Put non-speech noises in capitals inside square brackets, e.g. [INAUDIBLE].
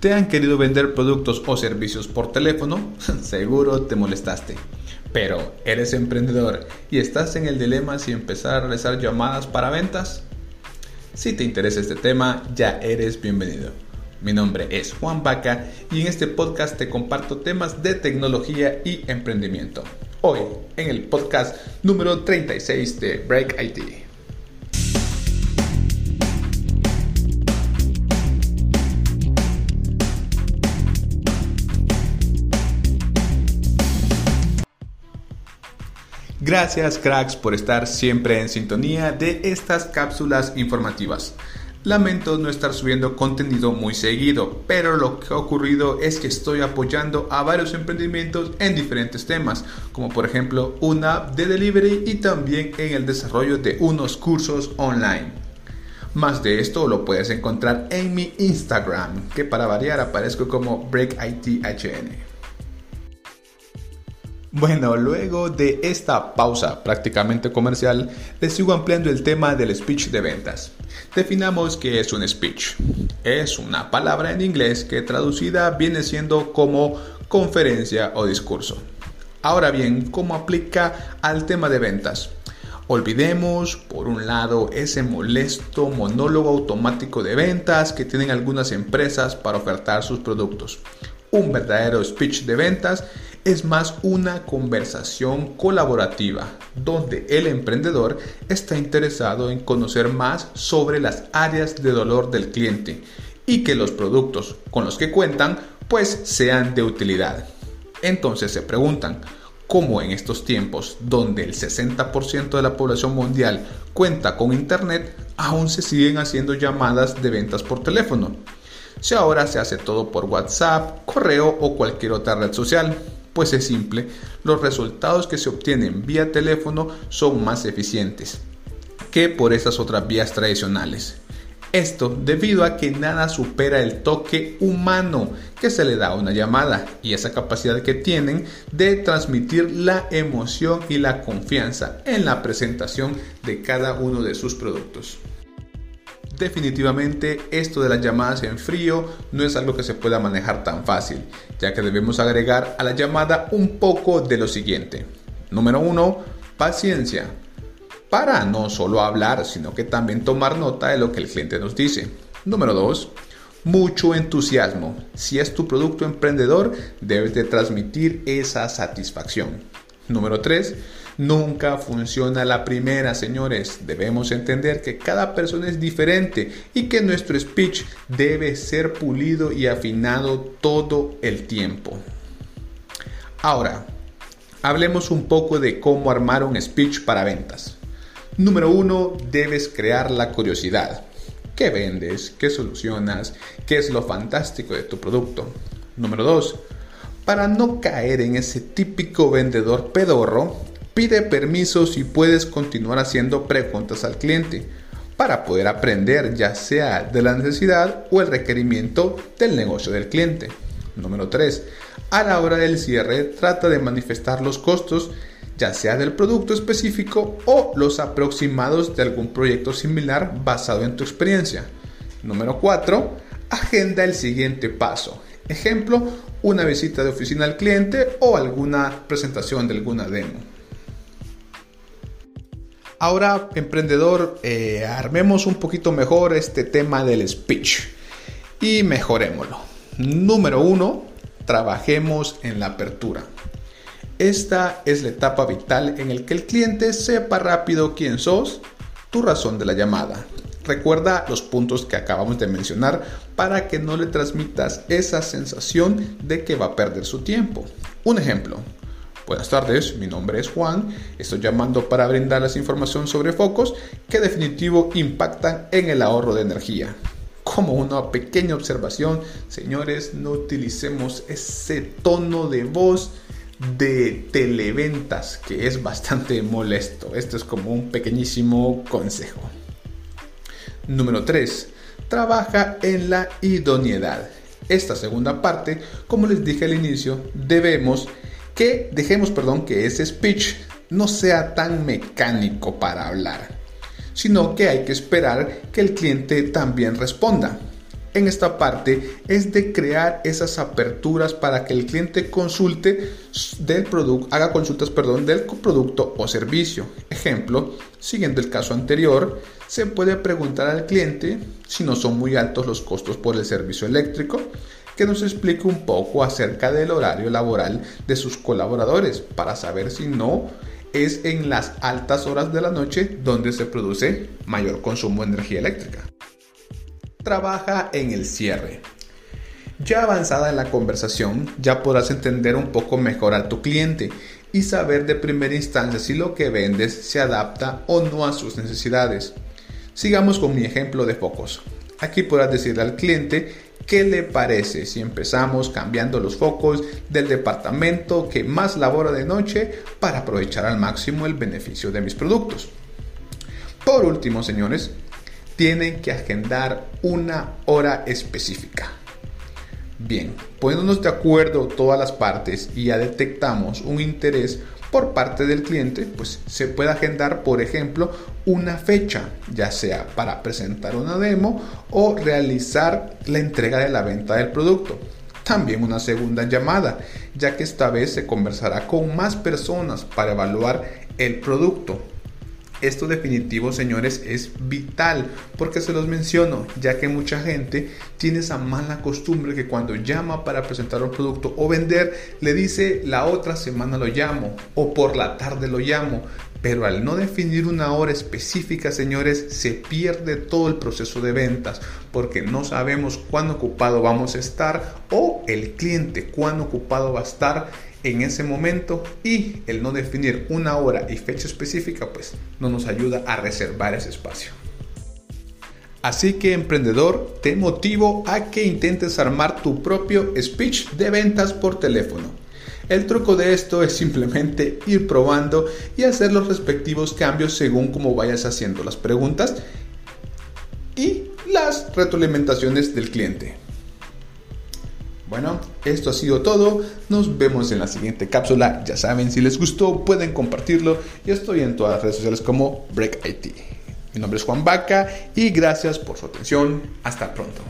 ¿Te han querido vender productos o servicios por teléfono? [LAUGHS] Seguro te molestaste. Pero, ¿eres emprendedor y estás en el dilema si empezar a realizar llamadas para ventas? Si te interesa este tema, ya eres bienvenido. Mi nombre es Juan Vaca y en este podcast te comparto temas de tecnología y emprendimiento. Hoy, en el podcast número 36 de Break IT. Gracias cracks por estar siempre en sintonía de estas cápsulas informativas. Lamento no estar subiendo contenido muy seguido, pero lo que ha ocurrido es que estoy apoyando a varios emprendimientos en diferentes temas, como por ejemplo una app de delivery y también en el desarrollo de unos cursos online. Más de esto lo puedes encontrar en mi Instagram, que para variar aparezco como BreakITHN. Bueno, luego de esta pausa prácticamente comercial, les sigo ampliando el tema del speech de ventas. Definamos qué es un speech. Es una palabra en inglés que traducida viene siendo como conferencia o discurso. Ahora bien, ¿cómo aplica al tema de ventas? Olvidemos, por un lado, ese molesto monólogo automático de ventas que tienen algunas empresas para ofertar sus productos. Un verdadero speech de ventas es más una conversación colaborativa donde el emprendedor está interesado en conocer más sobre las áreas de dolor del cliente y que los productos con los que cuentan pues sean de utilidad. Entonces se preguntan, ¿cómo en estos tiempos donde el 60% de la población mundial cuenta con Internet, aún se siguen haciendo llamadas de ventas por teléfono? Si ahora se hace todo por WhatsApp, correo o cualquier otra red social. Pues es simple, los resultados que se obtienen vía teléfono son más eficientes que por esas otras vías tradicionales. Esto debido a que nada supera el toque humano que se le da a una llamada y esa capacidad que tienen de transmitir la emoción y la confianza en la presentación de cada uno de sus productos. Definitivamente esto de las llamadas en frío no es algo que se pueda manejar tan fácil, ya que debemos agregar a la llamada un poco de lo siguiente. Número 1. Paciencia. Para no solo hablar, sino que también tomar nota de lo que el cliente nos dice. Número 2. Mucho entusiasmo. Si es tu producto emprendedor, debes de transmitir esa satisfacción. Número 3 Nunca funciona la primera, señores. Debemos entender que cada persona es diferente y que nuestro speech debe ser pulido y afinado todo el tiempo. Ahora, hablemos un poco de cómo armar un speech para ventas. Número uno, debes crear la curiosidad. ¿Qué vendes? ¿Qué solucionas? ¿Qué es lo fantástico de tu producto? Número dos, para no caer en ese típico vendedor pedorro, Pide permiso si puedes continuar haciendo preguntas al cliente para poder aprender ya sea de la necesidad o el requerimiento del negocio del cliente. Número 3. A la hora del cierre trata de manifestar los costos ya sea del producto específico o los aproximados de algún proyecto similar basado en tu experiencia. Número 4. Agenda el siguiente paso. Ejemplo, una visita de oficina al cliente o alguna presentación de alguna demo. Ahora, emprendedor, eh, armemos un poquito mejor este tema del speech y mejorémoslo. Número uno, trabajemos en la apertura. Esta es la etapa vital en el que el cliente sepa rápido quién sos, tu razón de la llamada. Recuerda los puntos que acabamos de mencionar para que no le transmitas esa sensación de que va a perder su tiempo. Un ejemplo, Buenas tardes, mi nombre es Juan, estoy llamando para brindarles información sobre focos que definitivo impactan en el ahorro de energía. Como una pequeña observación, señores, no utilicemos ese tono de voz de televentas que es bastante molesto. Esto es como un pequeñísimo consejo. Número 3. Trabaja en la idoneidad. Esta segunda parte, como les dije al inicio, debemos que dejemos, perdón, que ese speech no sea tan mecánico para hablar, sino que hay que esperar que el cliente también responda. en esta parte es de crear esas aperturas para que el cliente consulte del producto, haga consultas, perdón, del producto o servicio. Ejemplo, siguiendo el caso anterior, se puede preguntar al cliente si no son muy altos los costos por el servicio eléctrico, que nos explique un poco acerca del horario laboral de sus colaboradores para saber si no es en las altas horas de la noche donde se produce mayor consumo de energía eléctrica. Trabaja en el cierre. Ya avanzada en la conversación, ya podrás entender un poco mejor a tu cliente y saber de primera instancia si lo que vendes se adapta o no a sus necesidades. Sigamos con mi ejemplo de focos. Aquí podrás decirle al cliente qué le parece si empezamos cambiando los focos del departamento que más labora de noche para aprovechar al máximo el beneficio de mis productos. Por último, señores, tienen que agendar una hora específica. Bien, poniéndonos de acuerdo todas las partes y ya detectamos un interés por parte del cliente, pues se puede agendar, por ejemplo, una fecha, ya sea para presentar una demo o realizar la entrega de la venta del producto. También una segunda llamada, ya que esta vez se conversará con más personas para evaluar el producto esto definitivo, señores, es vital porque se los menciono, ya que mucha gente tiene esa mala costumbre que cuando llama para presentar un producto o vender, le dice la otra semana lo llamo o por la tarde lo llamo. Pero al no definir una hora específica, señores, se pierde todo el proceso de ventas porque no sabemos cuándo ocupado vamos a estar o el cliente cuándo ocupado va a estar en ese momento y el no definir una hora y fecha específica pues no nos ayuda a reservar ese espacio. Así que emprendedor, te motivo a que intentes armar tu propio speech de ventas por teléfono. El truco de esto es simplemente ir probando y hacer los respectivos cambios según como vayas haciendo las preguntas y las retroalimentaciones del cliente. Bueno, esto ha sido todo. Nos vemos en la siguiente cápsula. Ya saben, si les gustó, pueden compartirlo. Y estoy en todas las redes sociales como Break IT. Mi nombre es Juan Vaca y gracias por su atención. Hasta pronto.